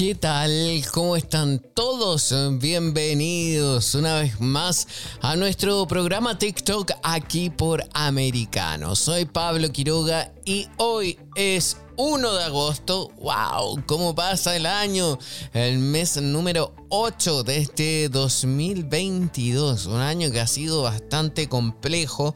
¿Qué tal? ¿Cómo están todos? Bienvenidos una vez más a nuestro programa TikTok aquí por Americano. Soy Pablo Quiroga y hoy es 1 de agosto. ¡Wow! ¿Cómo pasa el año? El mes número 8 de este 2022. Un año que ha sido bastante complejo,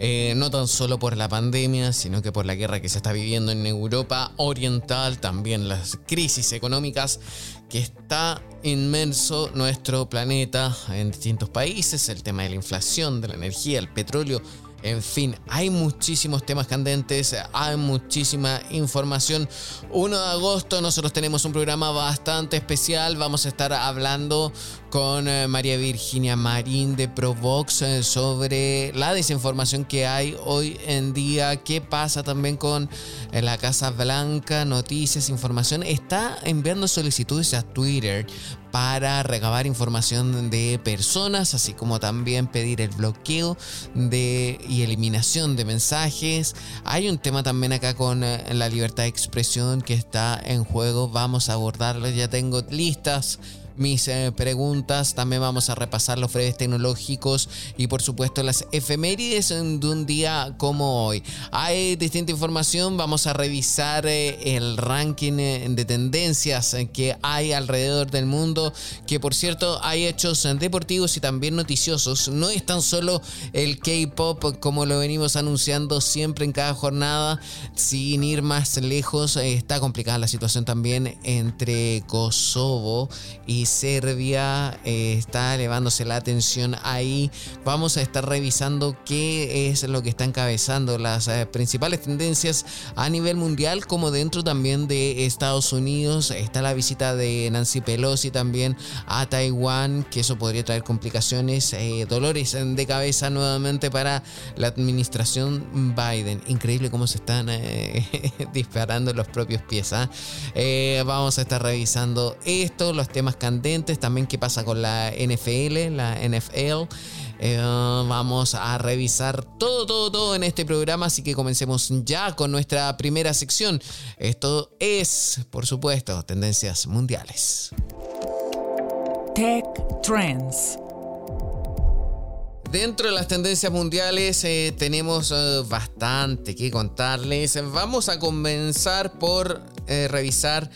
eh, no tan solo por la pandemia, sino que por la guerra que se está viviendo en Europa Oriental, también las crisis económicas que está inmenso nuestro planeta en distintos países, el tema de la inflación, de la energía, el petróleo en fin, hay muchísimos temas candentes, hay muchísima información. 1 de agosto nosotros tenemos un programa bastante especial. Vamos a estar hablando con eh, María Virginia Marín de Provox eh, sobre la desinformación que hay hoy en día. ¿Qué pasa también con eh, la Casa Blanca? Noticias, información. Está enviando solicitudes a Twitter para recabar información de personas, así como también pedir el bloqueo de, y eliminación de mensajes. Hay un tema también acá con la libertad de expresión que está en juego. Vamos a abordarlo. Ya tengo listas mis eh, preguntas. También vamos a repasar los breves tecnológicos y por supuesto las efemérides de un día como hoy. Hay distinta información. Vamos a revisar eh, el ranking eh, de tendencias que hay alrededor del mundo. Que por cierto hay hechos deportivos y también noticiosos. No es tan solo el K-Pop como lo venimos anunciando siempre en cada jornada. Sin ir más lejos, está complicada la situación también entre Kosovo y Serbia eh, está elevándose la atención ahí. Vamos a estar revisando qué es lo que está encabezando las eh, principales tendencias a nivel mundial como dentro también de Estados Unidos. Está la visita de Nancy Pelosi también a Taiwán, que eso podría traer complicaciones, eh, dolores de cabeza nuevamente para la administración Biden. Increíble cómo se están disparando los propios pies. ¿ah? vamos a estar revisando esto, los temas también qué pasa con la NFL, la NFL. Eh, vamos a revisar todo, todo, todo en este programa, así que comencemos ya con nuestra primera sección. Esto es, por supuesto, tendencias mundiales. Tech Trends. Dentro de las tendencias mundiales eh, tenemos eh, bastante que contarles. Vamos a comenzar por revisar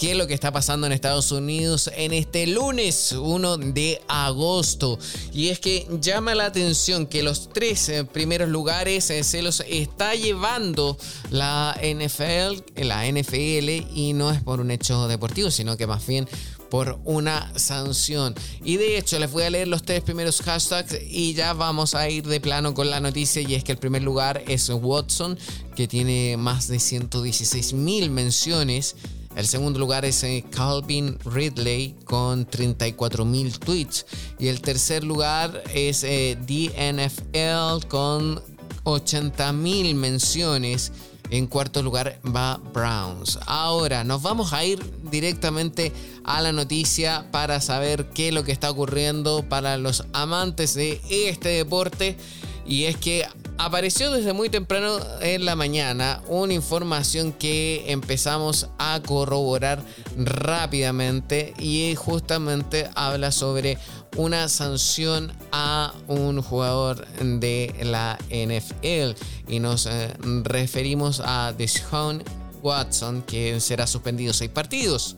qué es lo que está pasando en Estados Unidos en este lunes 1 de agosto. Y es que llama la atención que los tres eh, primeros lugares eh, se los está llevando la NFL, la NFL, y no es por un hecho deportivo, sino que más bien por una sanción. Y de hecho les voy a leer los tres primeros hashtags y ya vamos a ir de plano con la noticia y es que el primer lugar es Watson que tiene más de 116 mil menciones. El segundo lugar es eh, Calvin Ridley con 34.000 tweets. Y el tercer lugar es eh, DNFL con 80.000 menciones. En cuarto lugar va Browns. Ahora nos vamos a ir directamente a la noticia para saber qué es lo que está ocurriendo para los amantes de este deporte. Y es que apareció desde muy temprano en la mañana una información que empezamos a corroborar rápidamente y justamente habla sobre una sanción a un jugador de la NFL y nos eh, referimos a Deshaun Watson que será suspendido seis partidos.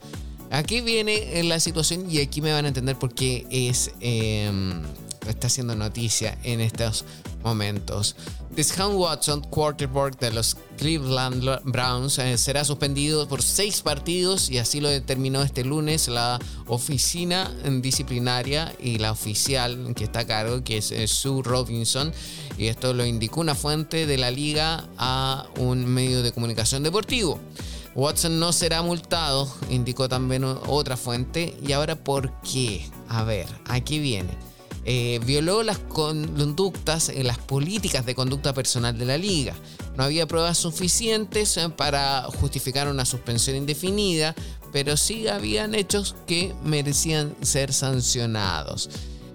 Aquí viene la situación y aquí me van a entender por qué es... Em, está haciendo noticia en estos momentos. Deshaun Watson, quarterback de los Cleveland Browns, eh, será suspendido por seis partidos y así lo determinó este lunes la oficina disciplinaria y la oficial que está a cargo, que es Sue Robinson. Y esto lo indicó una fuente de la liga a un medio de comunicación deportivo. Watson no será multado, indicó también otra fuente. ¿Y ahora por qué? A ver, aquí viene. Eh, violó las conductas, eh, las políticas de conducta personal de la liga. No había pruebas suficientes eh, para justificar una suspensión indefinida, pero sí habían hechos que merecían ser sancionados.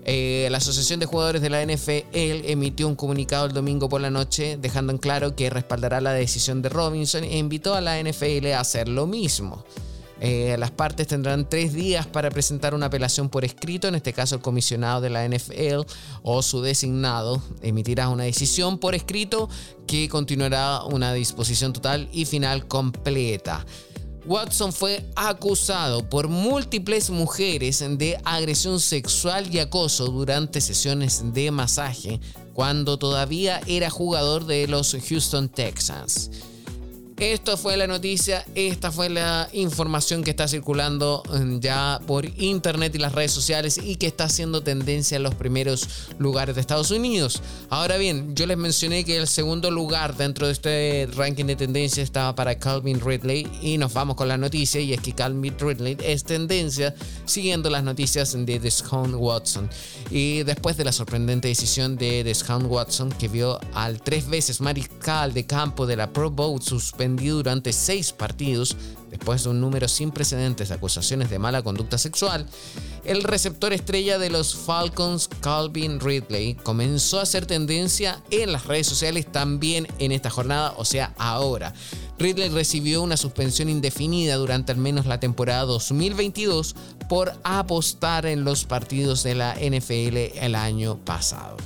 la Asociación de Jugadores de la NFL emitió un comunicado el domingo por la noche dejando en claro que respaldará la decisión de Robinson e invitó a la NFL a hacer lo mismo. Eh, las partes tendrán tres días para presentar una apelación por escrito, en este caso el comisionado de la NFL o su designado emitirá una decisión por escrito que continuará una disposición total y final completa. Watson fue acusado por múltiples mujeres de agresión sexual y acoso durante sesiones de masaje cuando todavía era jugador de los Houston Texans. Esto fue la noticia, esta fue la información que está circulando mm, ya por internet y las redes sociales y que está haciendo tendencia en los primeros lugares de Estados Unidos. Ahora bien, yo les mencioné que el segundo lugar dentro de este ranking de tendencia estaba para Calvin Ridley y nos vamos con la noticia y es que Calvin Ridley es tendencia siguiendo las noticias de Deshaun Watson. Y después de la sorprendente decisión de Deshaun Watson que vio al tres veces mariscal de campo de la Pro Bowl suspendido durante seis partidos después de un número sin precedentes de acusaciones de mala conducta sexual, el receptor estrella de los Falcons, Calvin Ridley, comenzó a hacer tendencia en las redes sociales también en esta jornada, o sea, ahora. Ridley recibió una suspensión indefinida durante al menos la temporada 2022 por apostar en los partidos de la NFL el año pasado.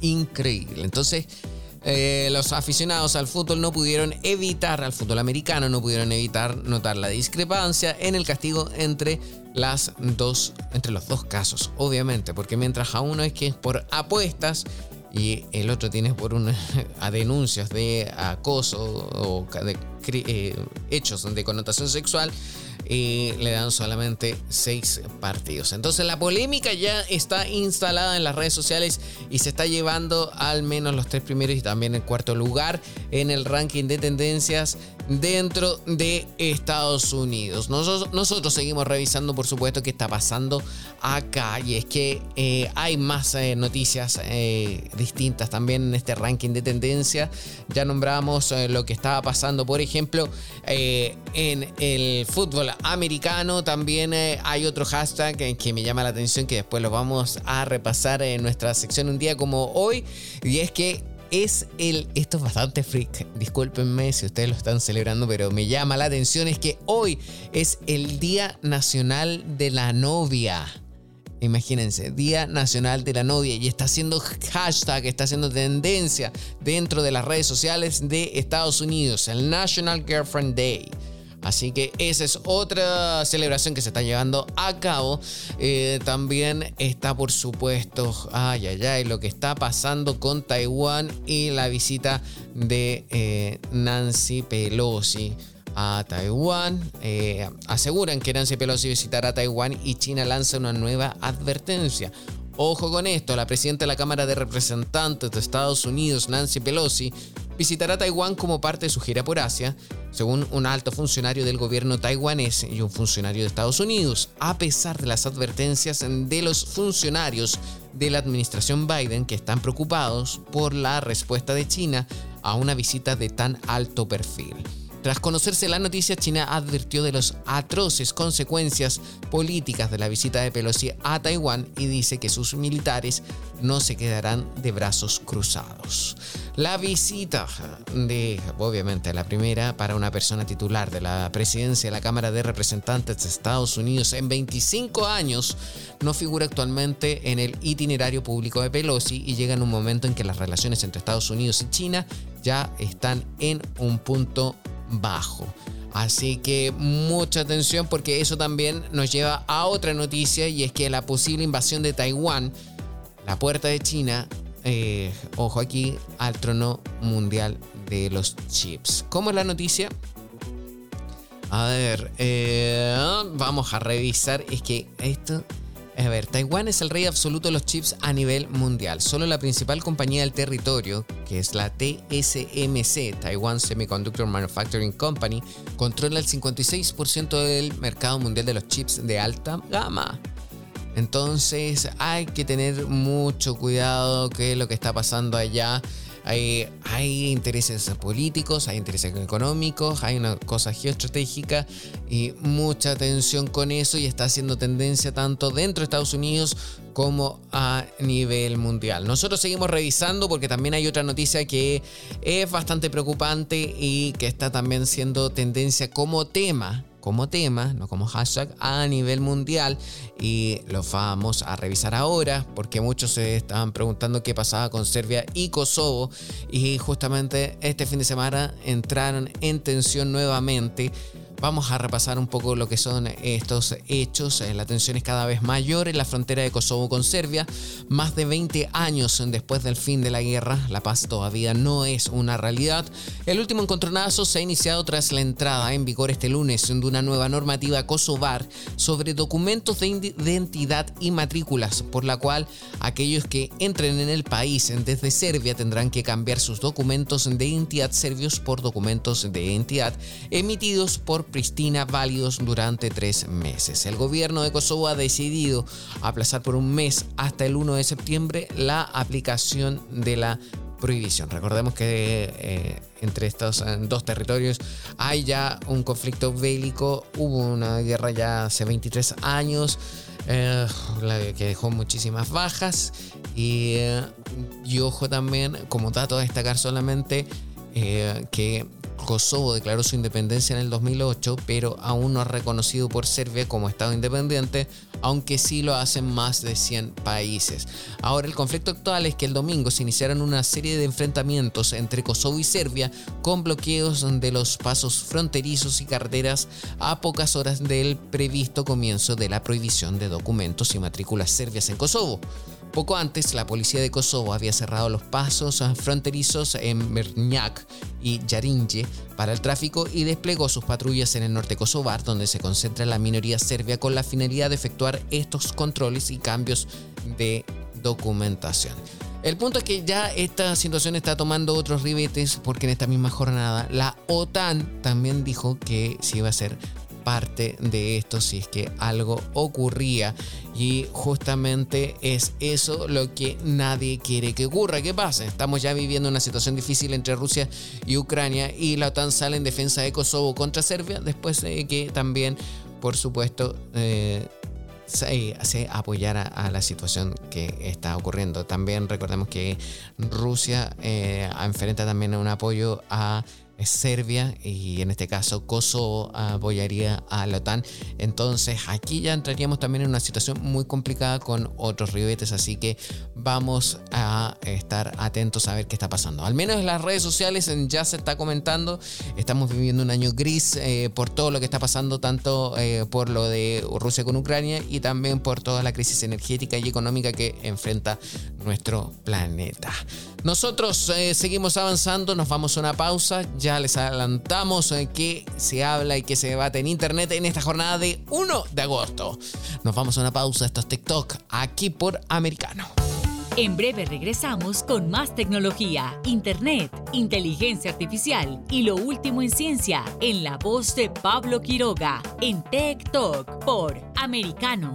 Increíble. Entonces, eh, los aficionados al fútbol no pudieron evitar, al fútbol americano, no pudieron evitar notar la discrepancia en el castigo entre las dos, entre los dos casos, obviamente, porque mientras a uno es que es por apuestas y el otro tiene por una, a denuncias de acoso o eh, hechos de connotación sexual, y le dan solamente seis partidos. Entonces la polémica ya está instalada en las redes sociales y se está llevando al menos los tres primeros y también el cuarto lugar en el ranking de tendencias dentro de Estados Unidos. Nosotros, seguimos revisando, por supuesto, qué está pasando acá y es que eh, hay más eh, noticias eh, distintas también en este ranking de tendencias. Ya nombramos lo que estaba pasando, por ejemplo, en el fútbol americano. También hay otro hashtag que me llama la atención que después lo vamos a repasar en nuestra sección un día como hoy y es que es el. Esto es bastante freak. Discúlpenme si ustedes lo están celebrando, pero me llama la atención. Es que hoy es el Día Nacional de la Novia. Imagínense, Día Nacional de la Novia y está haciendo hashtag, está haciendo tendencia dentro de las redes sociales de Estados Unidos, el National Girlfriend Day. Así que esa es otra celebración que se está llevando a cabo. Eh, también está, por supuesto, ay, ay, ay, lo que está pasando con Taiwán y la visita de eh, Nancy Pelosi a Taiwán. Eh, aseguran que Nancy Pelosi visitará Taiwán y China lanza una nueva advertencia. Ojo con esto, la presidenta de la Cámara de Representantes de Estados Unidos, Nancy Pelosi, visitará Taiwán como parte de su gira por Asia, según un alto funcionario del gobierno taiwanés y un funcionario de Estados Unidos, a pesar de las advertencias de los funcionarios de la administración Biden que están preocupados por la respuesta de China a una visita de tan alto perfil. Tras conocerse la noticia, China advirtió de las atroces consecuencias políticas de la visita de Pelosi a Taiwán y dice que sus militares no se quedarán de brazos cruzados. La visita de, obviamente, la primera para una persona titular de la presidencia de la Cámara de Representantes de Estados Unidos en 25 años no figura actualmente en el itinerario público de Pelosi y llega en un momento en que las relaciones entre Estados Unidos y China ya están en un punto bajo. Así que mucha atención porque eso también nos lleva a otra noticia y es que la posible invasión de Taiwán la puerta de China, eh, ojo aquí, al trono mundial de los chips. ¿Cómo es la noticia? A ver, eh, vamos a revisar. Es que esto a ver, Taiwán es el rey absoluto de los chips a nivel mundial. Solo la principal compañía del territorio, que es la TSMC, Taiwan Semiconductor Manufacturing Company, controla el 56% del mercado mundial de los chips de alta gama. Entonces hay que tener mucho cuidado qué es lo que está pasando allá hay, intereses políticos, hay intereses económicos, hay una cosa geoestratégica y mucha tensión con eso y está haciendo tendencia tanto dentro de Estados Unidos como a nivel mundial. Nosotros seguimos revisando porque también hay otra noticia que es bastante preocupante y que está también siendo tendencia como tema como tema, no como hashtag, a nivel mundial y lo vamos a revisar ahora porque muchos se estaban preguntando qué pasaba con Serbia y Kosovo. Y justamente este fin de semana entraron en tensión nuevamente Vamos a repasar un poco lo que son estos hechos. Eh, la tensión es cada vez mayor en la frontera de Kosovo con Serbia. Más de 20 años después del fin de la guerra, la paz todavía no es una realidad. El último encontronazo se ha iniciado tras la entrada en vigor este lunes de una nueva normativa kosovar sobre documentos de identidad y matrículas, por la cual aquellos que entren en el país desde Serbia tendrán que cambiar sus documentos de identidad serbios por documentos de identidad emitidos por Pristina válidos durante tres meses. El gobierno de Kosovo ha decidido aplazar por un mes hasta el 1 de septiembre la aplicación de la prohibición. Recordemos que eh, entre estos eh, dos territorios hay ya un conflicto bélico, hubo una guerra ya hace 23 años. Eh, que dejó muchísimas bajas y, y, ojo también como dato a destacar solamente que Kosovo declaró su independencia en el 2008, pero aún no es reconocido por Serbia como Estado independiente, aunque sí lo hacen más de 100 países. Ahora, el conflicto actual es que el domingo se iniciaron una serie de enfrentamientos entre Kosovo y Serbia con bloqueos de los pasos fronterizos y carreteras a pocas horas del previsto comienzo de la prohibición de documentos y matrículas serbias en Kosovo. Poco antes, la policía de Kosovo había cerrado los pasos fronterizos en Mernjak y Jarinje para el tráfico y desplegó sus patrullas en el norte kosovar, donde se concentra la minoría serbia con la finalidad de efectuar estos controles y cambios de documentación. El punto es que ya esta situación está tomando otros ribetes porque en esta misma jornada la OTAN también dijo que se iba a hacer parte de esto si es que algo ocurría. Y justamente es eso lo que nadie quiere que ocurra, que pase. Estamos ya viviendo una situación difícil entre Rusia y Ucrania y la OTAN sale en defensa de Kosovo contra Serbia después de que también, por supuesto, eh, se, apoyara a la situación que está ocurriendo. También recordemos que Rusia eh, enfrenta también un apoyo a Serbia y en este caso Kosovo apoyaría a la OTAN. Entonces aquí ya entraríamos también en una situación muy complicada con otros ribetes, así que vamos a estar atentos a ver qué está pasando. Al menos en las redes sociales ya se está comentando, estamos viviendo un año gris eh, por todo lo que está pasando, tanto eh, por lo de Rusia con Ucrania y también por toda la crisis energética y económica que enfrenta nuestro planeta. Nosotros eh, seguimos avanzando, nos vamos a una pausa. Ya les adelantamos eh, que se habla y que se debate en internet en esta jornada de 1 de agosto. Nos vamos a una pausa. Esto es TikTok, aquí por Americano. En breve regresamos con más tecnología, internet, inteligencia artificial y lo último en ciencia en la voz de Pablo Quiroga en TikTok por Americano.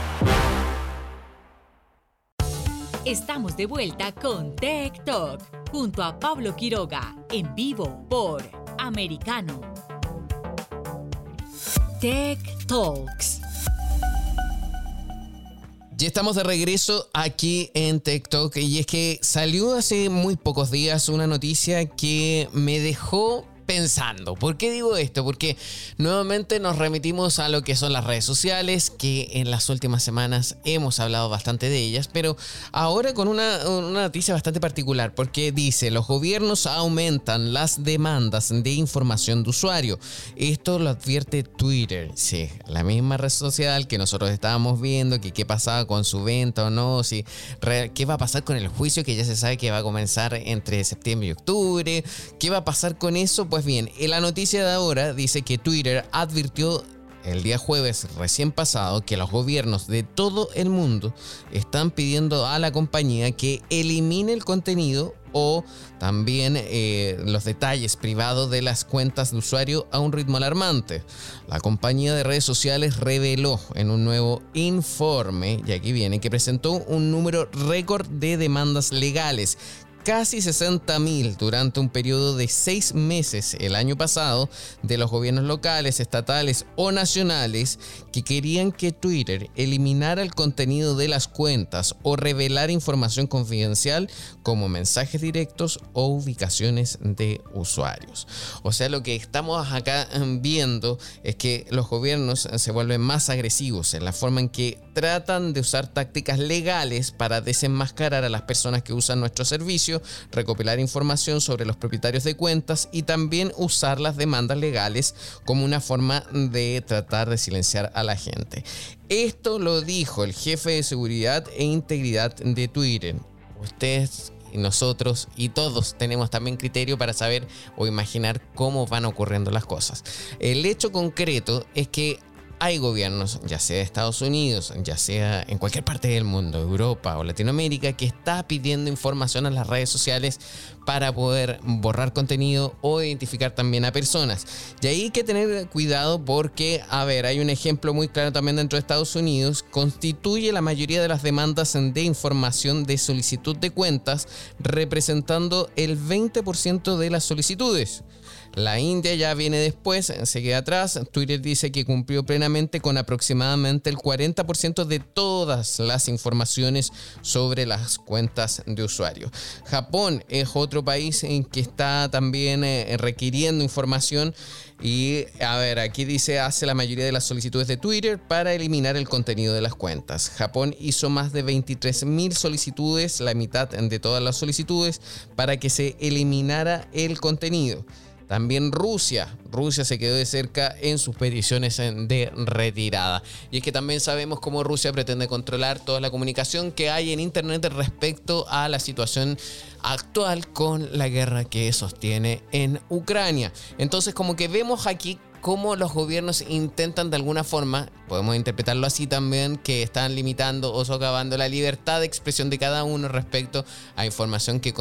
Estamos de vuelta con Tech Talk junto a Pablo Quiroga en vivo por Americano. Tech Talks. Ya estamos de regreso aquí en TikTok y es que salió hace muy pocos días una noticia que me dejó ¿Por qué digo esto? Porque nuevamente nos remitimos a lo que son las redes sociales, que en las últimas semanas hemos hablado bastante de ellas, pero ahora con una, noticia bastante particular, porque dice, los gobiernos aumentan las demandas de información de usuario. Esto lo advierte Twitter, sí, la misma red social que nosotros estábamos viendo, que qué pasaba con su venta o no, si, qué va a pasar con el juicio que ya se sabe que va a comenzar entre septiembre y octubre, qué va a pasar con eso, pues bien, en la noticia de ahora dice que Twitter advirtió el día jueves recién pasado que los gobiernos de todo el mundo están pidiendo a la compañía que elimine el contenido o también eh, los detalles privados de las cuentas de usuario a un ritmo alarmante. La compañía de redes sociales reveló en un nuevo informe, y aquí viene, que presentó un número récord de demandas legales casi 60.000 durante un periodo de seis meses el año pasado de los gobiernos locales, estatales o nacionales que querían que Twitter eliminara el contenido de las cuentas o revelar información confidencial como mensajes directos o ubicaciones de usuarios. O sea, lo que estamos acá em, viendo es que los gobiernos se vuelven más agresivos en la forma en que tratan de usar tácticas legales para desenmascarar a las personas que usan nuestro servicio, recopilar información sobre los propietarios de cuentas y también usar las demandas legales como una forma de tratar de silenciar a la gente. Esto lo dijo el jefe de seguridad e integridad de Twitter. Ustedes y nosotros y todos tenemos también criterio para saber o imaginar cómo van ocurriendo las cosas. El hecho concreto es que hay gobiernos, ya sea de Estados Unidos, ya sea en cualquier parte del mundo, Europa o Latinoamérica, que está pidiendo información a las redes sociales para poder borrar contenido o identificar también a personas. Y ahí hay que tener cuidado porque, a ver, hay un ejemplo muy claro también dentro de Estados Unidos, constituye la mayoría de las demandas de información de solicitud de cuentas, representando el 20% de las solicitudes. La India ya viene después, se queda atrás. Twitter dice que cumplió plenamente con aproximadamente el 40% de todas las informaciones sobre las cuentas de usuario. Japón es otro país en que está también eh, requiriendo información y a ver, aquí dice hace la mayoría de las solicitudes de Twitter para eliminar el contenido de las cuentas. Japón hizo más de 23.000 solicitudes, la mitad de todas las solicitudes, para que se eliminara el contenido. También Rusia. Rusia se quedó de cerca en sus peticiones de retirada. Y es que también sabemos cómo Rusia pretende controlar toda la comunicación que hay en Internet respecto a la situación actual con la guerra que sostiene en Ucrania. Entonces como que vemos aquí cómo los gobiernos intentan de alguna forma, podemos interpretarlo así también, que están limitando o socavando la libertad de expresión de cada uno respecto a información que,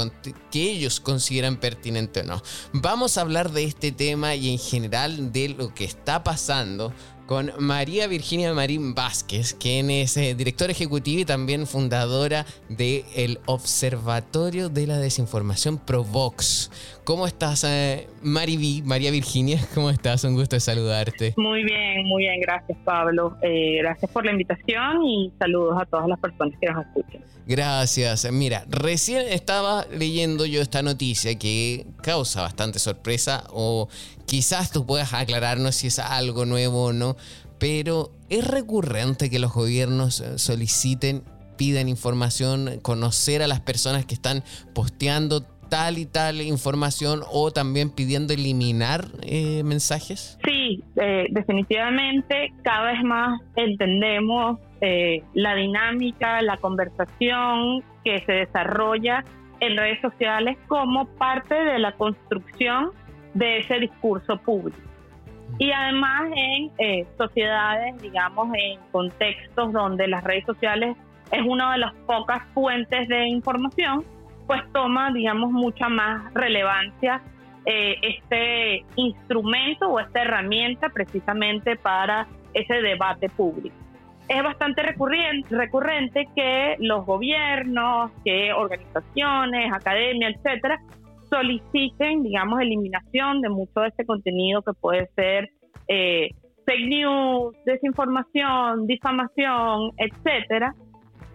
ellos consideran pertinente o no. Vamos a hablar de este tema y en general de lo que está pasando con María Virginia Marín Vázquez, quien es eh, directora ejecutiva y también fundadora del el Observatorio de la Desinformación Provox. ¿Cómo estás, eh, María Virginia? ¿Cómo estás? Un gusto saludarte. Muy bien, muy bien. Gracias, Pablo. Eh, gracias por la invitación y saludos a todas las personas que nos escuchan. Gracias. Mira, recién estaba leyendo yo esta noticia que causa bastante sorpresa o quizás tú puedas aclararnos si es algo nuevo o no, pero es recurrente que los gobiernos eh, soliciten, pidan información, conocer a las personas que están posteando tal y tal información o también pidiendo eliminar eh, mensajes? Sí, eh, definitivamente cada vez más entendemos eh, la dinámica, la conversación que se desarrolla en redes sociales como parte de la construcción de ese discurso público. Y además en sociedades, digamos, en contextos donde las redes sociales es una de las pocas fuentes de información, pues toma, digamos, mucha más relevancia eh, este instrumento o esta herramienta precisamente para ese debate público. Es bastante recurrente, que los gobiernos, que organizaciones, academias, etcétera, soliciten, digamos, eliminación de mucho de este contenido que puede ser eh, fake news, desinformación, difamación, etcétera,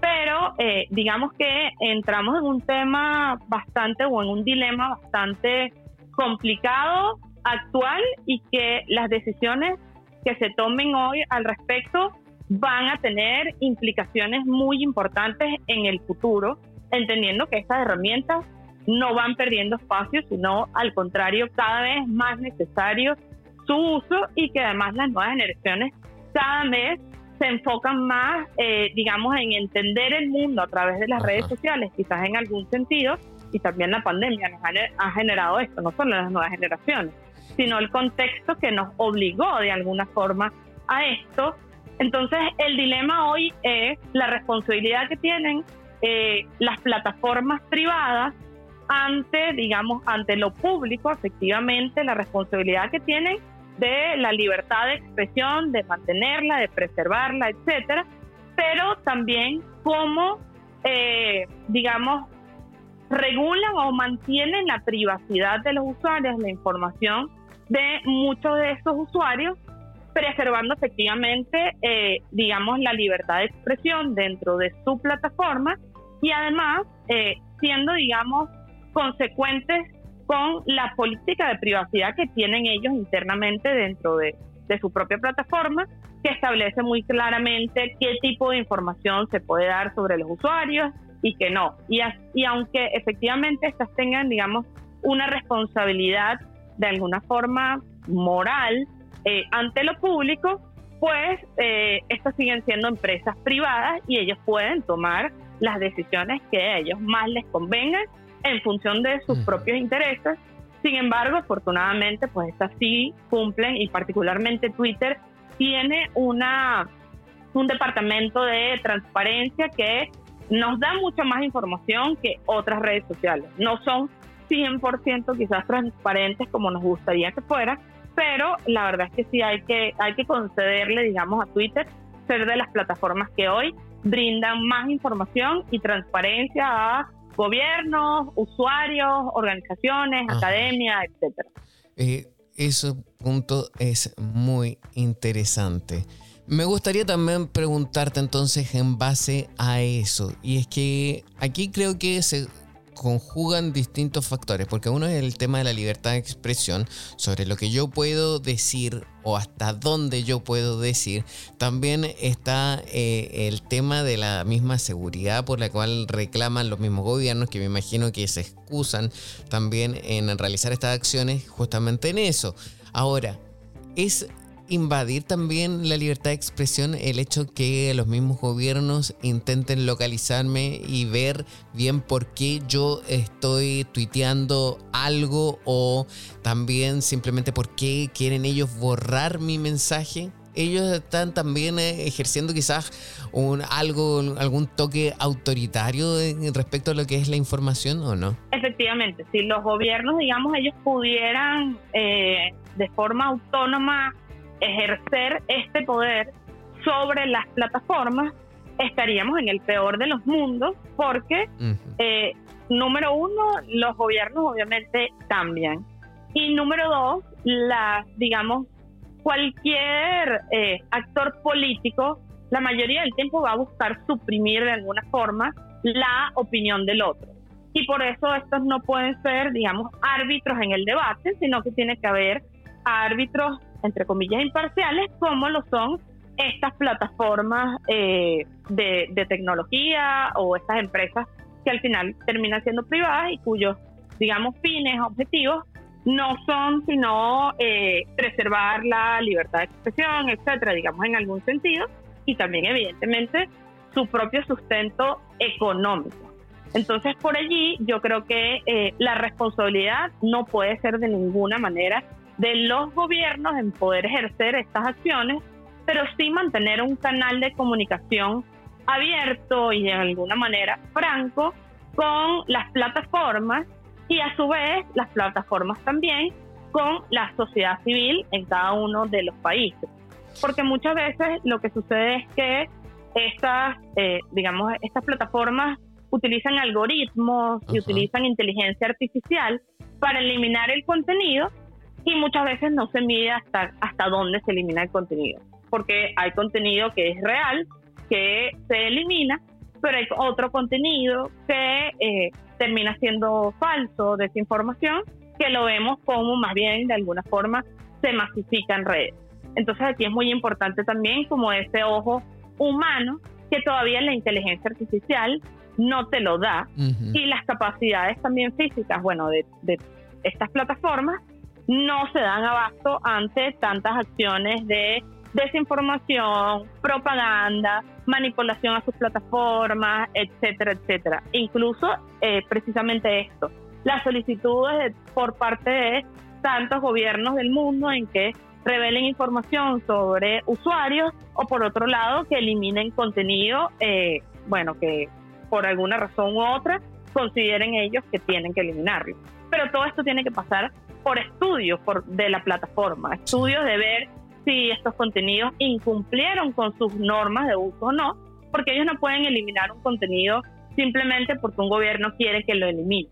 pero eh, digamos que entramos en un tema bastante o en un dilema bastante complicado, actual y que las decisiones que se tomen hoy al respecto van a tener implicaciones muy importantes en el futuro, entendiendo que estas herramientas no van perdiendo espacio, sino al contrario, cada vez más necesario su uso y que además las nuevas generaciones cada vez se enfocan más, eh, digamos, en entender el mundo a través de las redes sociales, quizás en algún sentido, y también la pandemia nos ha, generado esto, no solo las nuevas generaciones, sino el contexto que nos obligó de alguna forma a esto. Entonces, el dilema hoy es la responsabilidad que tienen eh, las plataformas privadas ante, digamos, ante lo público, efectivamente, la responsabilidad que tienen de la libertad de expresión, de mantenerla, de preservarla, etcétera, pero también cómo, eh, digamos, regulan o mantienen la privacidad de los usuarios, la información de muchos de esos usuarios, preservando efectivamente, eh, digamos, la libertad de expresión dentro de su plataforma y además eh, siendo, digamos, consecuentes con la política de privacidad que tienen ellos internamente dentro de, su propia plataforma, que establece muy claramente qué tipo de información se puede dar sobre los usuarios y qué no. Y, aunque efectivamente estas tengan, digamos, una responsabilidad de alguna forma moral eh, ante lo público, pues eh, estas siguen siendo empresas privadas y ellos pueden tomar las decisiones que a ellos más les convengan en función de sus propios intereses. Sin embargo, afortunadamente, pues estas sí cumplen y particularmente Twitter tiene una un departamento de transparencia que nos da mucha más información que otras redes sociales. No son 100% quizás transparentes como nos gustaría que fuera, pero la verdad es que sí hay que hay que concederle, digamos, a Twitter ser de las plataformas que hoy brindan más información y transparencia a gobiernos, usuarios, organizaciones, academia, etcétera. Eh, ese punto es muy interesante. Me gustaría también preguntarte entonces en base a eso, y es que aquí creo que se conjugan distintos factores, porque uno es el tema de la libertad de expresión, sobre lo que yo puedo decir o hasta dónde yo puedo decir. También está eh, el tema de la misma seguridad por la cual reclaman los mismos gobiernos, que me imagino que se excusan también en realizar estas acciones justamente en eso. Ahora, es invadir también la libertad de expresión el hecho que los mismos gobiernos intenten localizarme y ver bien por qué yo estoy tuiteando algo o también simplemente por qué quieren ellos borrar mi mensaje? ellos están también eh, ejerciendo quizás un, algo, algún toque autoritario respecto a lo que es la información o no? Efectivamente, si los gobiernos, digamos, ellos pudieran eh, de forma autónoma ejercer este poder sobre las plataformas, estaríamos en el peor de los mundos porque eh, número uno, los gobiernos obviamente cambian. Y número dos, la, digamos, cualquier eh, actor político, la mayoría del tiempo va a buscar suprimir de alguna forma la opinión del otro. Y por eso estos no pueden ser, digamos, árbitros en el debate, sino que tiene que haber árbitros, entre comillas, imparciales, como lo son estas plataformas eh, de, tecnología o estas empresas que al final terminan siendo privadas y cuyos, digamos, fines, objetivos no son sino eh, preservar la libertad de expresión, etcétera, digamos, en algún sentido, y también, evidentemente, su propio sustento económico. Entonces, por allí yo creo que eh, la responsabilidad no puede ser de ninguna manera de los gobiernos en poder ejercer estas acciones, pero sí mantener un canal de comunicación abierto y de alguna manera franco con las plataformas y a su vez las plataformas también con la sociedad civil en cada uno de los países. Porque muchas veces lo que sucede es que estas, eh, digamos, estas plataformas utilizan algoritmos y utilizan inteligencia artificial para eliminar el contenido y muchas veces no se mide hasta, hasta dónde se elimina el contenido, porque hay contenido que es real, que se elimina, pero hay otro contenido que eh, termina siendo falso, desinformación, que lo vemos como más bien de alguna forma se masifica en redes. Entonces aquí es muy importante también como ese ojo humano que todavía la inteligencia artificial no te lo da y las capacidades también físicas, bueno, de, estas plataformas no se dan abasto ante tantas acciones de desinformación, propaganda, manipulación a sus plataformas, etcétera, etcétera. Incluso eh, precisamente esto, las solicitudes por parte de tantos gobiernos del mundo en que revelen información sobre usuarios o por otro lado que eliminen contenido, eh, bueno, que por alguna razón u otra consideren ellos que tienen que eliminarlo. Pero todo esto tiene que pasar por estudios por, de la plataforma, estudios de ver si estos contenidos incumplieron con sus normas de uso o no, porque ellos no pueden eliminar un contenido simplemente porque un gobierno quiere que lo elimine.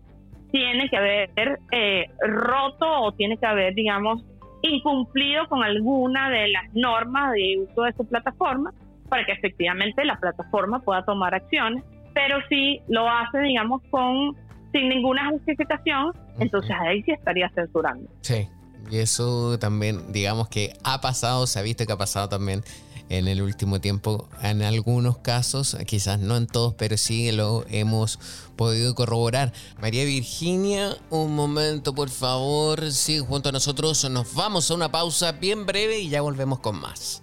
Tiene que haber eh, roto o tiene que haber, digamos, incumplido con alguna de las normas de uso de su plataforma para que efectivamente la plataforma pueda tomar acciones pero si lo hace, digamos, con sin ninguna justificación, entonces ahí sí estaría censurando. Sí, y eso también, digamos que ha pasado, se ha visto que ha pasado también en el último tiempo, en algunos casos, quizás no en todos, pero sí lo hemos podido corroborar. María Virginia, un momento por favor, sigue junto a nosotros, nos vamos a una pausa bien breve y ya volvemos con más.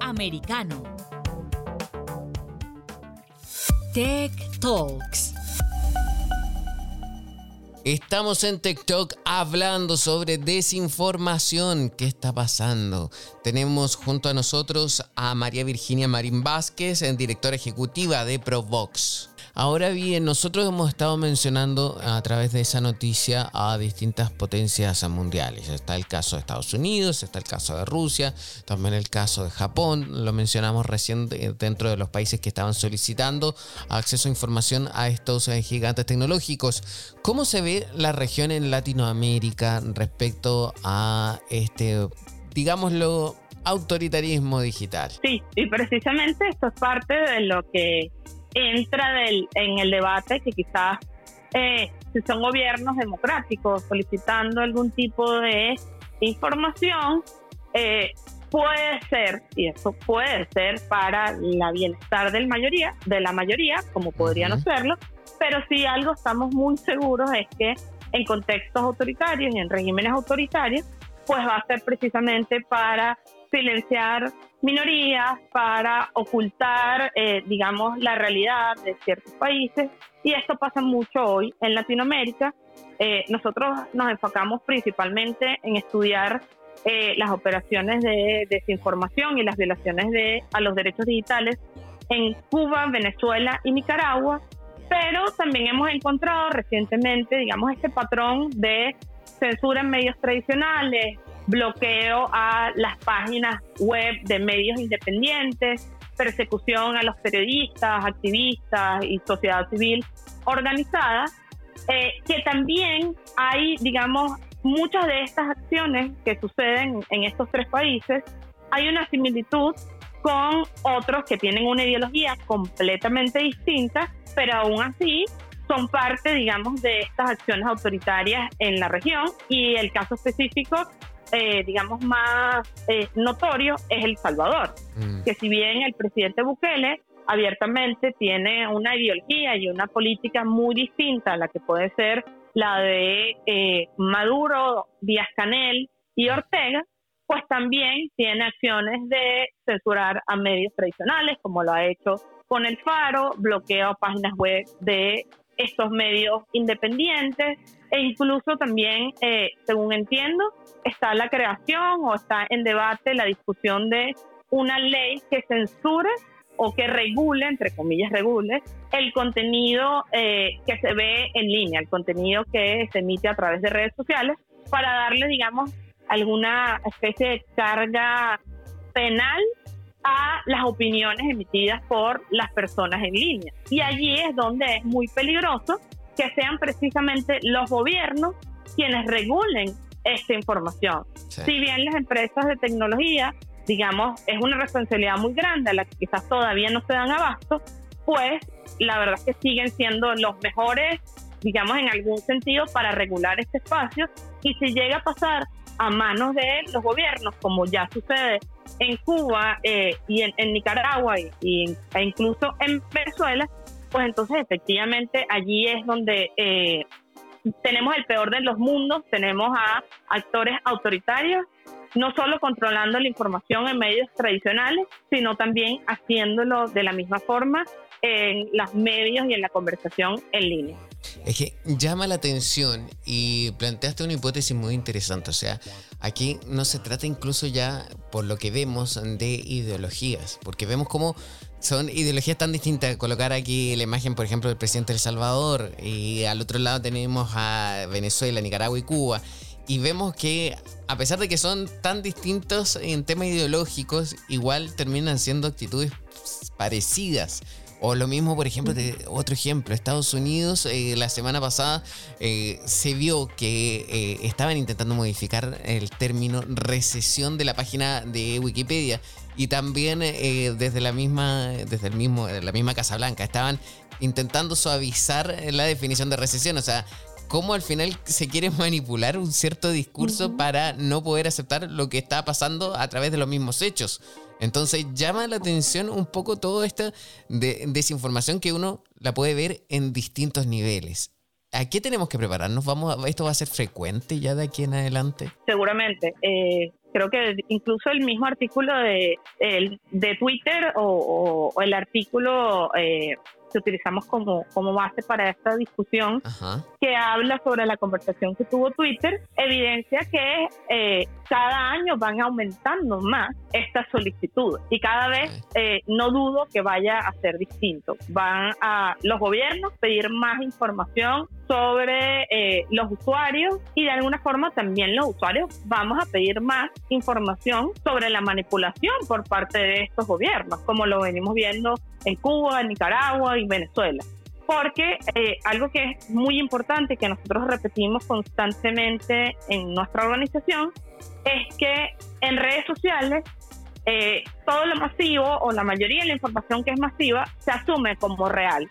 Americano. Tech Talks. Estamos en TikTok hablando sobre desinformación. ¿Qué está pasando? Tenemos junto a nosotros a María Virginia Marín Vázquez, directora ejecutiva de Provox. Ahora bien, nosotros hemos estado mencionando a través de esa noticia a distintas potencias mundiales. Está el caso de Estados Unidos, está el caso de Rusia, también el caso de Japón. Lo mencionamos recién dentro de los países que estaban solicitando acceso a información a estos eh, gigantes tecnológicos. ¿Cómo se ve la región en Latinoamérica respecto a este, digámoslo, autoritarismo digital? Sí, y precisamente esto es parte de lo que entra del, en el debate que quizás eh, si son gobiernos democráticos solicitando algún tipo de información, eh, puede ser, y eso puede ser para la bienestar del mayoría, de la mayoría, como podría no serlo, pero si algo estamos muy seguros es que en contextos autoritarios y en regímenes autoritarios, pues va a ser precisamente para silenciar minorías, para ocultar, eh, digamos, la realidad de ciertos países. Y esto pasa mucho hoy en Latinoamérica. Eh, nosotros nos enfocamos principalmente en estudiar eh, las operaciones de desinformación y las violaciones de, a los derechos digitales en Cuba, Venezuela y Nicaragua, pero también hemos encontrado recientemente, digamos, este patrón de censura en medios tradicionales, bloqueo a las páginas web de medios independientes, persecución a los periodistas, activistas y sociedad civil organizada, eh, que también hay, digamos, muchas de estas acciones que suceden en estos tres países, hay una similitud con otros que tienen una ideología completamente distinta, pero aún así son parte, digamos, de estas acciones autoritarias en la región. Y el caso específico eh, digamos, más eh, notorio es El Salvador, mm. que si bien el presidente Bukele abiertamente tiene una ideología y una política muy distinta a la que puede ser la de eh, Maduro, Díaz Canel y Ortega, pues también tiene acciones de censurar a medios tradicionales, como lo ha hecho con el Faro, bloqueo a páginas web de estos medios independientes e incluso también, eh, según entiendo, está la creación o está en debate la discusión de una ley que censure o que regule, entre comillas regule, el contenido eh, que se ve en línea, el contenido que se emite a través de redes sociales, para darle, digamos, alguna especie de carga penal a las opiniones emitidas por las personas en línea. Y allí es donde es muy peligroso que sean precisamente los gobiernos quienes regulen esta información. Si bien las empresas de tecnología, digamos, es una responsabilidad muy grande a la que quizás todavía no se dan abasto, pues la verdad es que siguen siendo los mejores, digamos, en algún sentido para regular este espacio. Y si llega a pasar a manos de los gobiernos, como ya sucede en Cuba eh, y en, Nicaragua y, e incluso en Venezuela, pues entonces efectivamente allí es donde eh, tenemos el peor de los mundos, tenemos a actores autoritarios, no solo controlando la información en medios tradicionales, sino también haciéndolo de la misma forma en los medios y en la conversación en línea. Es que llama la atención y planteaste una hipótesis muy interesante. O sea, aquí no se trata incluso ya, por lo que vemos, de ideologías, porque vemos cómo son ideologías tan distintas. Colocar aquí la imagen, por ejemplo, del presidente de El Salvador y al otro lado tenemos a Venezuela, Nicaragua y Cuba. Y vemos que a pesar de que son tan distintos en temas ideológicos, igual terminan siendo actitudes parecidas. O lo mismo, por ejemplo, de otro ejemplo, Estados Unidos eh, la semana pasada eh, se vio que eh, estaban intentando modificar el término recesión de la página de Wikipedia. Y también desde la misma, desde el mismo, la misma Casa Blanca estaban intentando suavizar la definición de recesión, o sea, cómo al final se quiere manipular un cierto discurso para no poder aceptar lo que está pasando a través de los mismos hechos. Entonces llama la atención un poco toda esta desinformación que uno la puede ver en distintos niveles. ¿A qué tenemos que prepararnos? ¿Vamos ¿Esto va a ser frecuente ya de aquí en adelante? Seguramente. Eh, creo que incluso el mismo artículo de, de Twitter o, el artículo eh, que utilizamos como, como base para esta discusión, que habla sobre la conversación que tuvo Twitter, evidencia que eh, cada año van aumentando más estas solicitudes y cada vez eh, no dudo que vaya a ser distinto. Van a los gobiernos pedir más información sobre eh, los usuarios y de alguna forma también los usuarios vamos a pedir más información sobre la manipulación por parte de estos gobiernos, como lo venimos viendo en Cuba, en Nicaragua y Venezuela. Porque eh, algo que es muy importante que nosotros repetimos constantemente en nuestra organización es que en redes sociales eh, todo lo masivo o la mayoría de la información que es masiva se asume como real.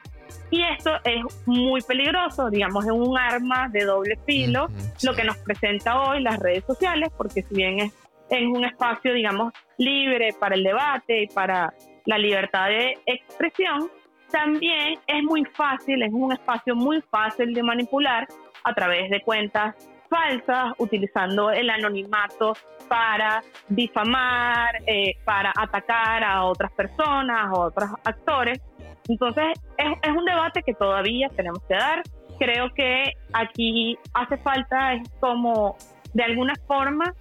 Y esto es muy peligroso, digamos, es un arma de doble filo lo que nos presenta hoy las redes sociales, porque si bien es, es un espacio, digamos, libre para el debate y para la libertad de expresión, también es muy fácil, es un espacio muy fácil de manipular a través de cuentas falsas, utilizando el anonimato para difamar, eh, para atacar a otras personas o otros actores. Entonces, es, un debate que todavía tenemos que dar. Creo que aquí hace falta, como, de alguna forma,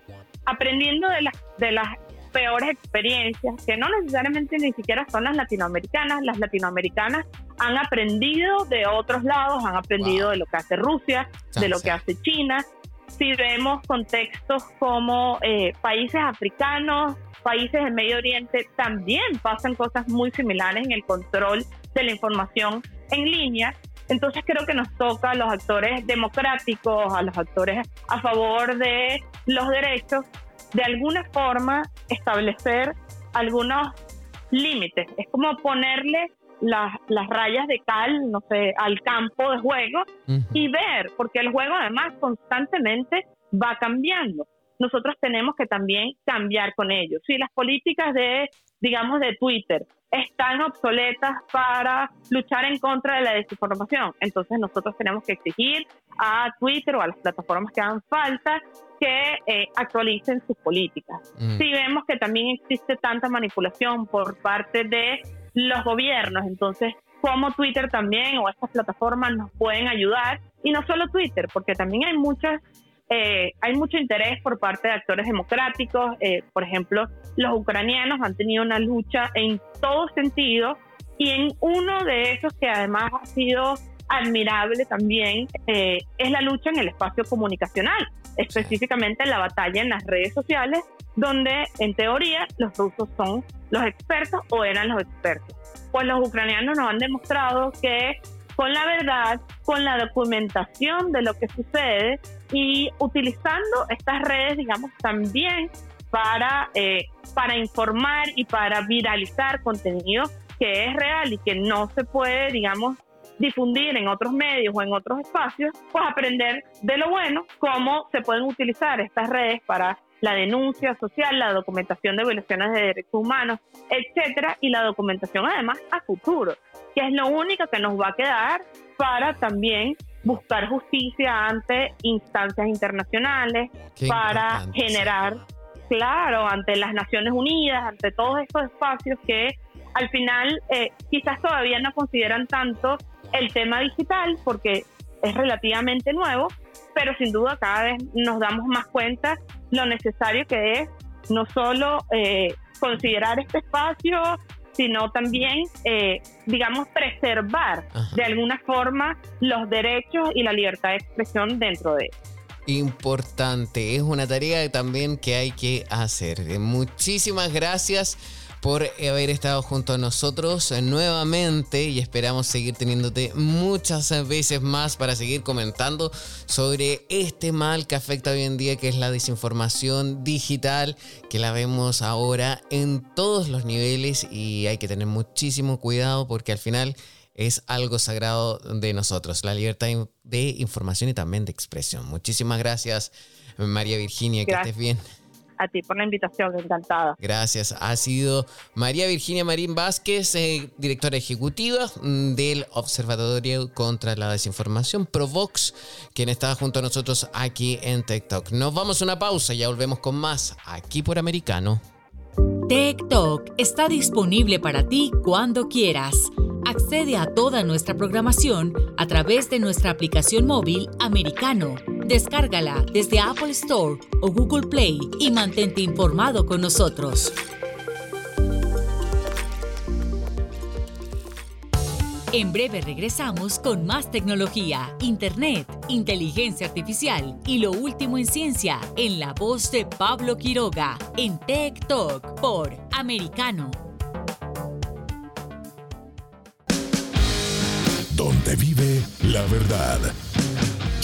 aprendiendo de las, de las peores experiencias, que no necesariamente ni siquiera son las latinoamericanas. Las latinoamericanas han aprendido de otros lados, han aprendido de lo que hace Rusia, de lo que hace China. Si vemos contextos como eh, países africanos, países del Medio Oriente, también pasan cosas muy similares en el control de la información en línea. Entonces creo que nos toca a los actores democráticos, a los actores a favor de los derechos, de alguna forma establecer algunos límites. Es como ponerle las, las rayas de cal, no sé, al campo de juego y ver, porque el juego además constantemente va cambiando. Nosotros tenemos que también cambiar con ellos. Si las políticas de, digamos, de Twitter están obsoletas para luchar en contra de la desinformación. Entonces nosotros tenemos que exigir a Twitter o a las plataformas que hagan falta que eh, actualicen sus políticas. Mm. Si vemos que también existe tanta manipulación por parte de los gobiernos, entonces como Twitter también o estas plataformas nos pueden ayudar y no solo Twitter, porque también hay muchas eh, hay mucho interés por parte de actores democráticos. Eh, por ejemplo, los ucranianos han tenido una lucha en todo sentido y en uno de esos que además ha sido admirable también eh, es la lucha en el espacio comunicacional, específicamente la batalla en las redes sociales, donde en teoría los rusos son los expertos o eran los expertos. Pues los ucranianos nos han demostrado que con la verdad, con la documentación de lo que sucede y utilizando estas redes, digamos, también para, eh, para informar y para viralizar contenido que es real y que no se puede, digamos, difundir en otros medios o en otros espacios, pues aprender de lo bueno, cómo se pueden utilizar estas redes para la denuncia social, la documentación de violaciones de derechos humanos, etcétera, y la documentación además a futuro, que es lo único que nos va a quedar para también buscar justicia ante instancias internacionales, para generar, claro, ante las Naciones Unidas, ante todos estos espacios que al final eh, quizás todavía no consideran tanto el tema digital, porque es relativamente nuevo, pero sin duda cada vez nos damos más cuenta lo necesario que es no solo eh, considerar este espacio, sino también, eh, digamos, preservar de alguna forma los derechos y la libertad de expresión dentro de él. Importante, es una tarea también que hay que hacer. Muchísimas gracias por haber estado junto a nosotros nuevamente y esperamos seguir teniéndote muchas veces más para seguir comentando sobre este mal que afecta hoy en día que es la desinformación digital que la vemos ahora en todos los niveles y hay que tener muchísimo cuidado porque al final es algo sagrado de nosotros, la libertad de información y también de expresión. Muchísimas gracias, María Virginia, que estés bien a ti por la invitación, encantada. Gracias. Ha sido María Virginia Marín Vázquez, eh, directora ejecutiva mm, del Observatorio contra la Desinformación, Provox, quien está junto a nosotros aquí en TikTok. Nos vamos a una pausa y ya volvemos con más aquí por Americano. TikTok está disponible para ti cuando quieras. Accede a toda nuestra programación a través de nuestra aplicación móvil americano Descárgala desde Apple Store o Google Play y mantente informado con nosotros. En breve regresamos con más tecnología, internet, inteligencia artificial y lo último en ciencia en la voz de Pablo Quiroga en Tech Talk por Americano. Donde vive la verdad.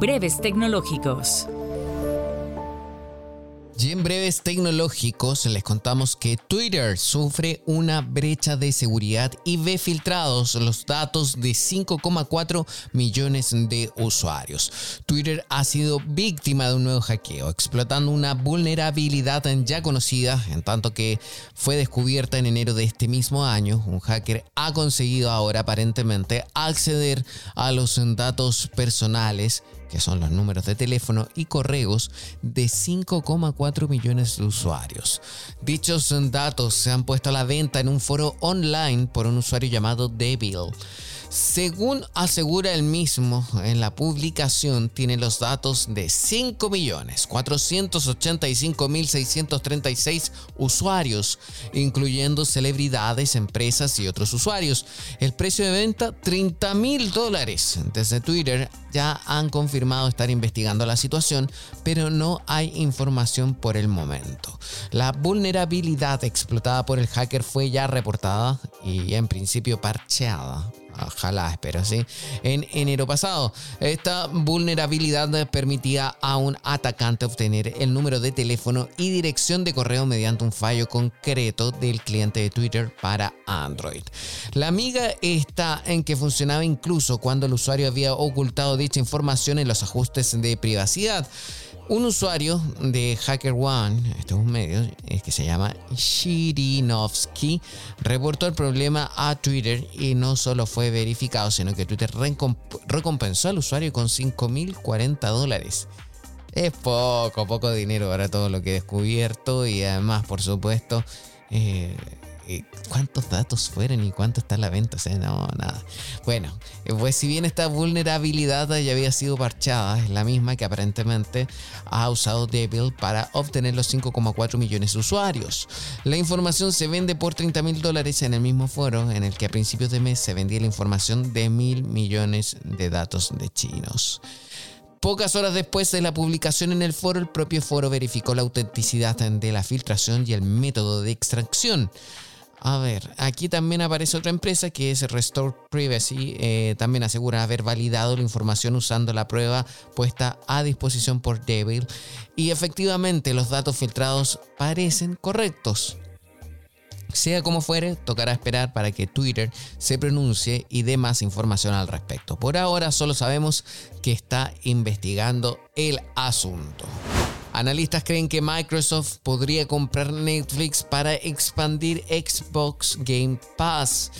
Breves Tecnológicos. Y en breves tecnológicos les contamos que Twitter sufre una brecha de seguridad y ve filtrados los datos de 5,4 millones de usuarios. Twitter ha sido víctima de un nuevo hackeo, explotando una vulnerabilidad ya conocida, en tanto que fue descubierta en enero de este mismo año. Un hacker ha conseguido ahora aparentemente acceder a los datos personales que son los números de teléfono y correos de 5,4 millones de usuarios. Dichos datos se han puesto a la venta en un foro online por un usuario llamado Devil. Según asegura el mismo en la publicación, tiene los datos de 5.485.636 usuarios, incluyendo celebridades, empresas y otros usuarios. El precio de venta, 30 mil dólares. Desde Twitter ya han confirmado estar investigando la situación, pero no hay información por el momento. La vulnerabilidad explotada por el hacker fue ya reportada y en principio parcheada ojalá, espero, sí. En enero pasado, esta vulnerabilidad permitía a un atacante obtener el número de teléfono y dirección de correo mediante un fallo concreto del cliente de Twitter para Android. La amiga está en que funcionaba incluso cuando el usuario había ocultado dicha información en los ajustes de privacidad. Un usuario de HackerOne, este es un medio que se llama Shirinovsky, reportó el problema a Twitter y no solo fue verificado, sino que Twitter recompensó al usuario con 5.040 dólares. Es poco, poco dinero para todo lo que he descubierto y además, por supuesto, eh, cuántos datos fueron y cuánto está la venta. No, nada. Bueno, eh, pues si bien esta vulnerabilidad ya había sido parchada, es la misma que aparentemente ha usado Devil para obtener los 5,4 millones de usuarios. La información se vende por 30 mil dólares en el mismo foro en el que a principios de mes se vendía la información de mil millones de datos de chinos. Pocas horas después de la publicación en el foro, el propio foro verificó la autenticidad de la filtración y el método de extracción. A ver, aquí también aparece otra empresa que es Restore Privacy. Eh, también asegura haber validado la información usando la prueba puesta a disposición por Devil. Y efectivamente los datos filtrados parecen correctos. Sea como fuere, tocará esperar para que Twitter se pronuncie y dé más información al respecto. Por ahora solo sabemos que está investigando el asunto. Analistas creen que Microsoft podría comprar Netflix para expandir Xbox Game Pass.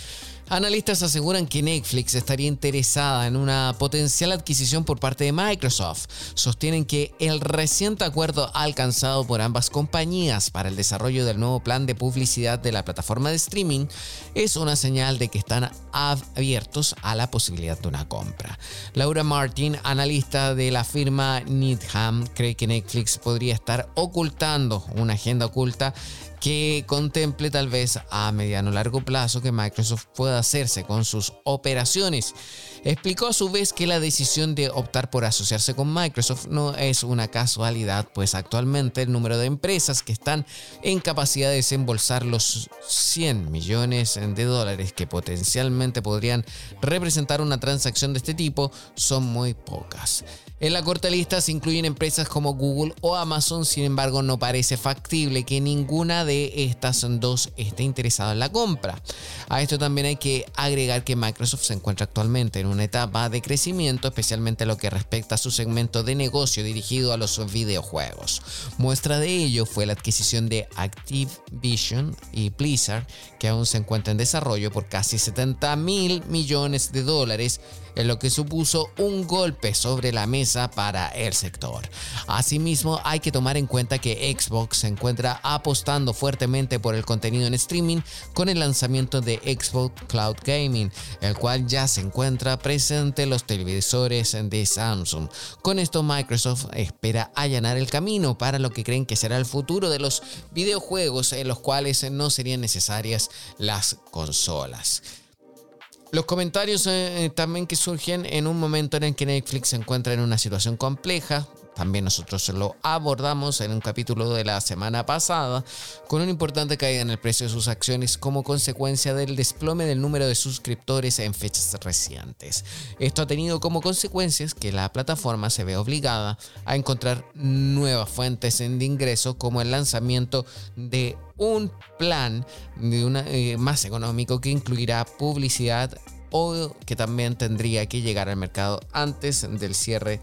Analistas aseguran que Netflix estaría interesada en una potencial adquisición por parte de Microsoft. Sostienen que el reciente acuerdo alcanzado por ambas compañías para el desarrollo del nuevo plan de publicidad de la plataforma de streaming es una señal de que están abiertos a la posibilidad de una compra. Laura Martin, analista de la firma Needham, cree que Netflix podría estar ocultando una agenda oculta que contemple tal vez a mediano o largo plazo que Microsoft pueda hacerse con sus operaciones. Explicó a su vez que la decisión de optar por asociarse con Microsoft no es una casualidad, pues actualmente el número de empresas que están en capacidad de desembolsar los 100 millones de dólares que potencialmente podrían representar una transacción de este tipo son muy pocas. En la corta lista se incluyen empresas como Google o Amazon, sin embargo no parece factible que ninguna de estas dos esté interesada en la compra. A esto también hay que agregar que Microsoft se encuentra actualmente en una etapa de crecimiento, especialmente lo que respecta a su segmento de negocio dirigido a los videojuegos. Muestra de ello fue la adquisición de Activision y Blizzard, que aún se encuentra en desarrollo por casi 70 mil millones de dólares en lo que supuso un golpe sobre la mesa para el sector. Asimismo, hay que tomar en cuenta que Xbox se encuentra apostando fuertemente por el contenido en streaming con el lanzamiento de Xbox Cloud Gaming, el cual ya se encuentra presente en los televisores de Samsung. Con esto Microsoft espera allanar el camino para lo que creen que será el futuro de los videojuegos en los cuales no serían necesarias las consolas. Los comentarios eh, eh, también que surgen en un momento en el que Netflix se encuentra en una situación compleja, también nosotros lo abordamos en un capítulo de la semana pasada, con una importante caída en el precio de sus acciones como consecuencia del desplome del número de suscriptores en fechas recientes. Esto ha tenido como consecuencias que la plataforma se ve obligada a encontrar nuevas fuentes de ingreso como el lanzamiento de un plan de eh, más económico que incluirá publicidad o que también tendría que llegar al mercado antes del cierre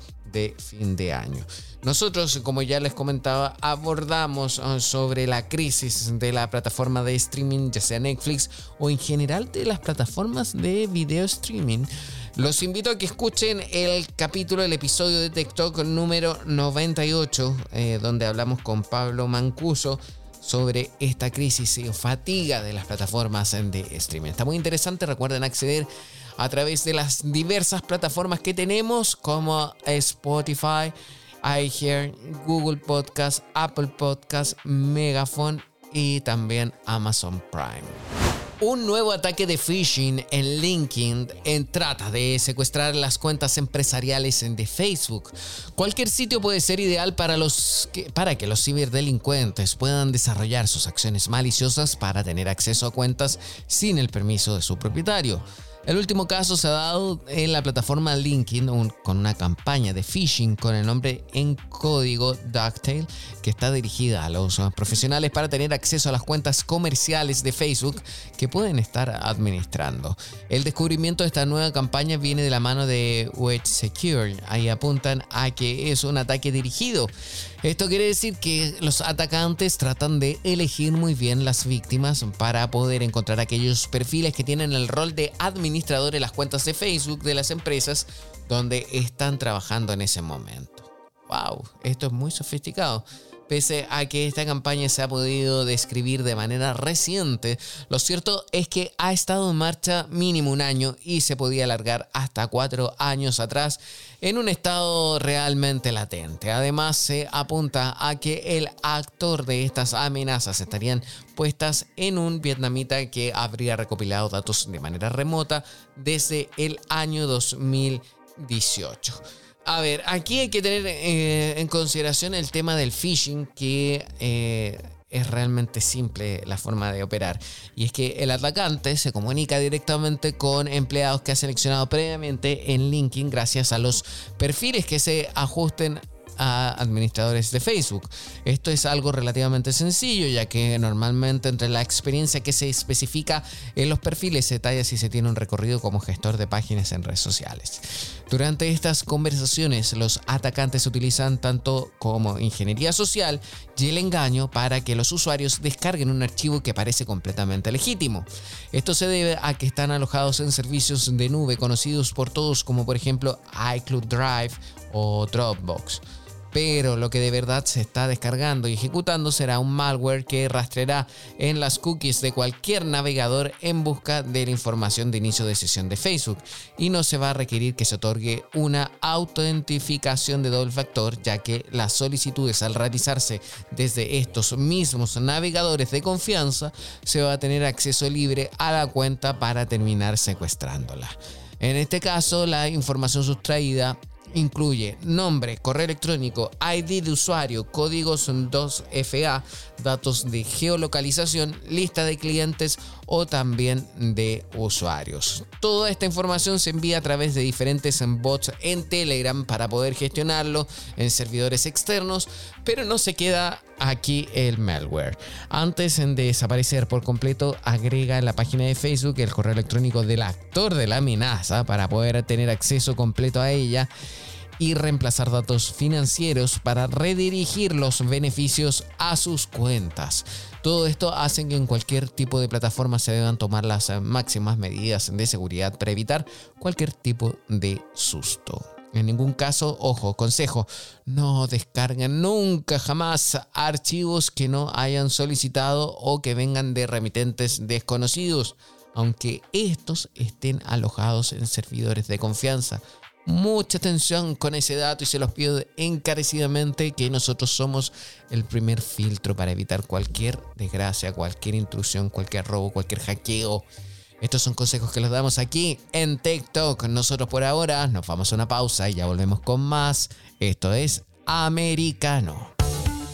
fin de año. Nosotros, como ya les comentaba, abordamos ah, sobre la crisis de la plataforma de streaming, ya sea Netflix o en general de las plataformas de video streaming. Los invito a que escuchen el capítulo, el episodio de TikTok número 98, eh, donde hablamos con Pablo Mancuso sobre esta crisis y fatiga de las plataformas de streaming. Está muy interesante, recuerden acceder a través de las diversas plataformas que tenemos como Spotify, iHear, Google Podcast, Apple Podcast, Megaphone y también Amazon Prime. Un nuevo ataque de phishing en LinkedIn en trata de secuestrar las cuentas empresariales de Facebook. Cualquier sitio puede ser ideal para, los para que los ciberdelincuentes puedan desarrollar sus acciones maliciosas para tener acceso a cuentas sin el permiso de su propietario. El último caso se ha dado en la plataforma LinkedIn con una campaña de phishing con el nombre en código Ducktail que está dirigida a los profesionales para tener acceso a las cuentas comerciales de Facebook que pueden estar administrando. El descubrimiento de esta nueva campaña viene de la mano de Wedge Secure. Ahí apuntan a que es un ataque dirigido. Esto quiere decir que los atacantes tratan de elegir muy bien las víctimas para poder encontrar aquellos perfiles que tienen el rol de administrador de las cuentas de Facebook de las empresas donde están trabajando en ese momento. ¡Wow! Esto es muy sofisticado. Pese a que esta campaña se ha podido describir de manera reciente, lo cierto es que ha estado en marcha mínimo un año y se podía alargar hasta cuatro años atrás en un estado realmente latente. Además, se apunta a que el actor de estas amenazas estarían puestas en un vietnamita que habría recopilado datos de manera remota desde el año 2018. A ver, aquí hay que tener eh, en consideración el tema del phishing, que eh, es realmente simple la forma de operar. Y es que el atacante se comunica directamente con empleados que ha seleccionado previamente en LinkedIn gracias a los perfiles que se ajusten a administradores de Facebook. Esto es algo relativamente sencillo, ya que normalmente entre la experiencia que se especifica en los perfiles se detalla si se tiene un recorrido como gestor de páginas en redes sociales. Durante estas conversaciones, los atacantes utilizan tanto como ingeniería social y el engaño para que los usuarios descarguen un archivo que parece completamente legítimo. Esto se debe a que están alojados en servicios de nube conocidos por todos como por ejemplo iCloud Drive o Dropbox pero lo que de verdad se está descargando y ejecutando será un malware que rastreará en las cookies de cualquier navegador en busca de la información de inicio de sesión de Facebook y no se va a requerir que se otorgue una autentificación de doble factor ya que las solicitudes al realizarse desde estos mismos navegadores de confianza se va a tener acceso libre a la cuenta para terminar secuestrándola. En este caso, la información sustraída incluye nombre, correo electrónico, ID de usuario, códigos 2FA, datos de geolocalización, lista de clientes o también de usuarios. Toda esta información se envía a través de diferentes bots en Telegram para poder gestionarlo en servidores externos, pero no se queda aquí el malware. Antes de desaparecer por completo, agrega en la página de Facebook el correo electrónico del actor de la amenaza para poder tener acceso completo a ella y reemplazar datos financieros para redirigir los beneficios a sus cuentas. Todo esto hace que en cualquier tipo de plataforma se deban tomar las máximas medidas de seguridad para evitar cualquier tipo de susto. En ningún caso, ojo, consejo, no descarguen nunca jamás archivos que no hayan solicitado o que vengan de remitentes desconocidos, aunque estos estén alojados en servidores de confianza mucha atención con ese dato y se los pido encarecidamente que nosotros somos el primer filtro para evitar cualquier desgracia, cualquier intrusión, cualquier robo, cualquier hackeo. Estos son consejos que los damos aquí en TikTok. Nosotros por ahora nos vamos a una pausa y ya volvemos con más. Esto es Americano.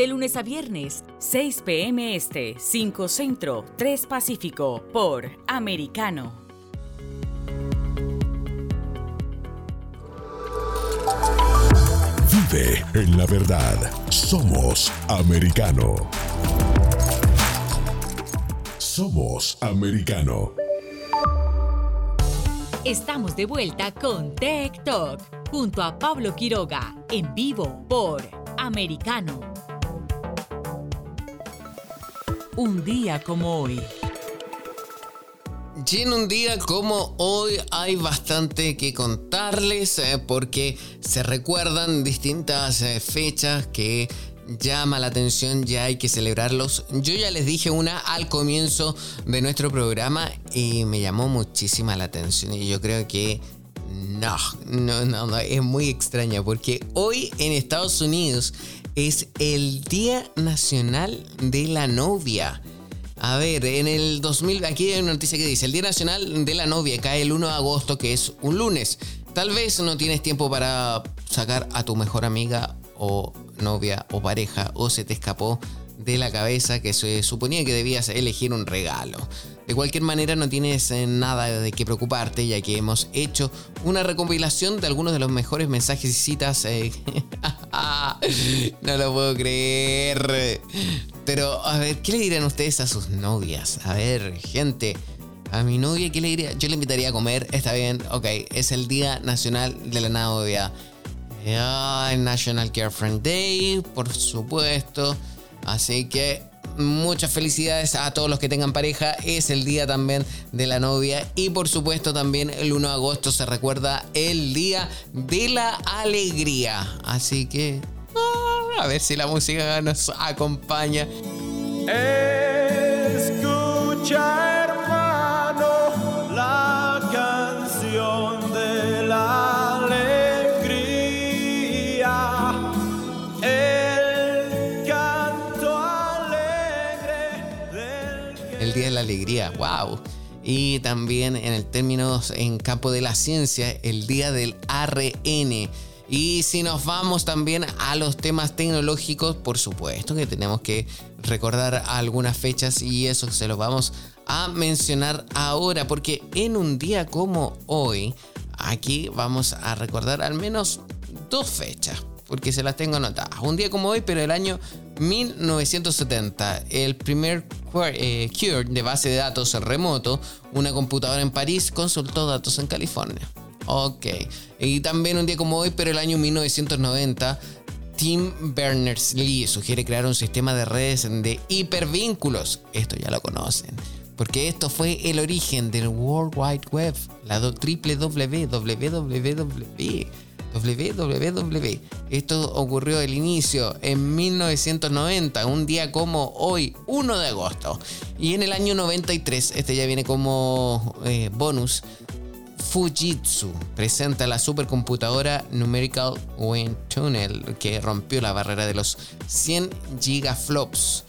De lunes a viernes, 6 p.m. Este, 5 Centro, 3 Pacífico, por Americano. Vive en la verdad. Somos americano. Somos americano. Estamos de vuelta con Tech Talk junto a Pablo Quiroga en vivo por Americano. Un día como hoy. Y en un día como hoy hay bastante que contarles eh, porque se recuerdan distintas eh, fechas que llama la atención, ya hay que celebrarlos. Yo ya les dije una al comienzo de nuestro programa y me llamó muchísima la atención y yo creo que no, no, no, no, es muy extraña porque hoy en Estados Unidos es el Día Nacional de la Novia. A ver, en el 2000, aquí hay una noticia que dice, el Día Nacional de la Novia cae el 1 de agosto, que es un lunes. Tal vez no tienes tiempo para sacar a tu mejor amiga o novia o pareja o se te escapó de la cabeza que se suponía que debías elegir un regalo. De cualquier manera no tienes eh, nada de qué preocuparte ya que hemos hecho una recompilación de algunos de los mejores mensajes y citas. Eh, no lo puedo creer. Pero a ver, ¿qué le dirían ustedes a sus novias? A ver, gente. A mi novia, ¿qué le diría? Yo le invitaría a comer, está bien, ok, es el Día Nacional de la Novia. National Girlfriend Day, por supuesto. Así que muchas felicidades a todos los que tengan pareja. Es el día también de la novia. Y por supuesto también el 1 de agosto se recuerda el día de la alegría. Así que ah, a ver si la música nos acompaña. Escucha. Alegría, wow. Y también en el término en campo de la ciencia, el día del ARN. Y si nos vamos también a los temas tecnológicos, por supuesto que tenemos que recordar algunas fechas y eso se los vamos a mencionar ahora, porque en un día como hoy, aquí vamos a recordar al menos dos fechas, porque se las tengo anotadas. Un día como hoy, pero el año 1970, el primer eh, Cure de base de datos remoto, una computadora en París consultó datos en California. Ok. Y también un día como hoy, pero el año 1990, Tim Berners-Lee sugiere crear un sistema de redes de hipervínculos. Esto ya lo conocen. Porque esto fue el origen del World Wide Web, la www www. Esto ocurrió el inicio en 1990, un día como hoy, 1 de agosto. Y en el año 93, este ya viene como eh, bonus, Fujitsu presenta la supercomputadora Numerical Wind Tunnel que rompió la barrera de los 100 gigaflops.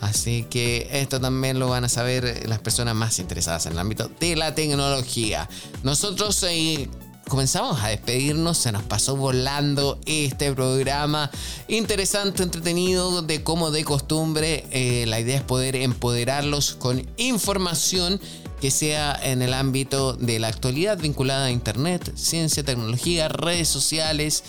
Así que esto también lo van a saber las personas más interesadas en el ámbito de la tecnología. Nosotros eh, comenzamos a despedirnos, se nos pasó volando este programa interesante, entretenido, de como de costumbre. Eh, la idea es poder empoderarlos con información que sea en el ámbito de la actualidad vinculada a Internet, ciencia, tecnología, redes sociales.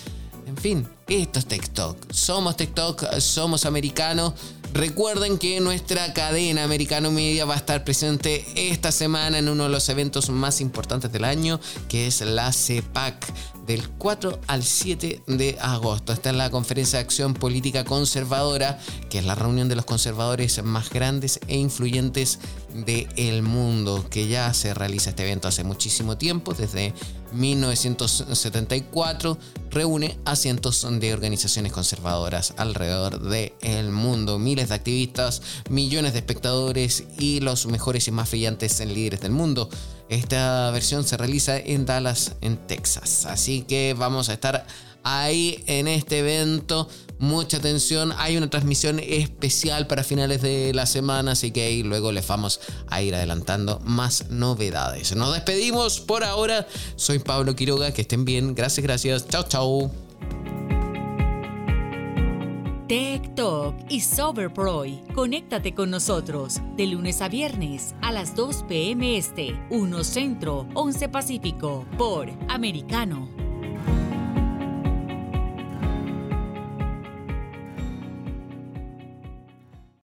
En fin, esto es TikTok. Somos TikTok, somos americanos Recuerden que nuestra cadena Americano Media va a estar presente esta semana en uno de los eventos más importantes del año, que es la CEPAC del 4 al 7 de agosto. Esta es la conferencia de acción política conservadora, que es la reunión de los conservadores más grandes e influyentes del mundo, que ya se realiza este evento hace muchísimo tiempo, desde 1974, reúne a cientos de organizaciones conservadoras alrededor del mundo, miles de activistas, millones de espectadores y los mejores y más brillantes líderes del mundo. Esta versión se realiza en Dallas, en Texas. Así que vamos a estar ahí en este evento. Mucha atención. Hay una transmisión especial para finales de la semana, así que luego les vamos a ir adelantando más novedades. Nos despedimos por ahora. Soy Pablo Quiroga. Que estén bien. Gracias, gracias. Chao, chao. Tech Talk y Soberproy. Conéctate con nosotros de lunes a viernes a las 2 p.m. Este, 1 Centro, 11 Pacífico, por Americano.